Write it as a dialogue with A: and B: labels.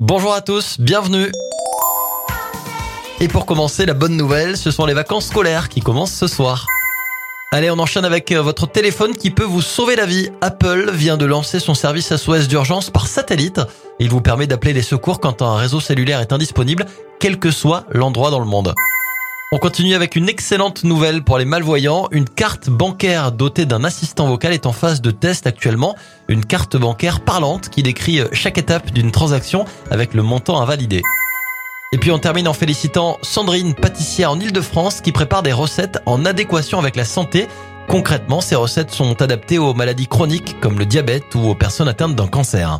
A: Bonjour à tous, bienvenue. Et pour commencer, la bonne nouvelle, ce sont les vacances scolaires qui commencent ce soir. Allez, on enchaîne avec euh, votre téléphone qui peut vous sauver la vie. Apple vient de lancer son service SOS d'urgence par satellite. Il vous permet d'appeler les secours quand un réseau cellulaire est indisponible, quel que soit l'endroit dans le monde. On continue avec une excellente nouvelle pour les malvoyants. Une carte bancaire dotée d'un assistant vocal est en phase de test actuellement. Une carte bancaire parlante qui décrit chaque étape d'une transaction avec le montant à valider. Et puis on termine en félicitant Sandrine, pâtissière en Ile-de-France, qui prépare des recettes en adéquation avec la santé. Concrètement, ces recettes sont adaptées aux maladies chroniques comme le diabète ou aux personnes atteintes d'un cancer.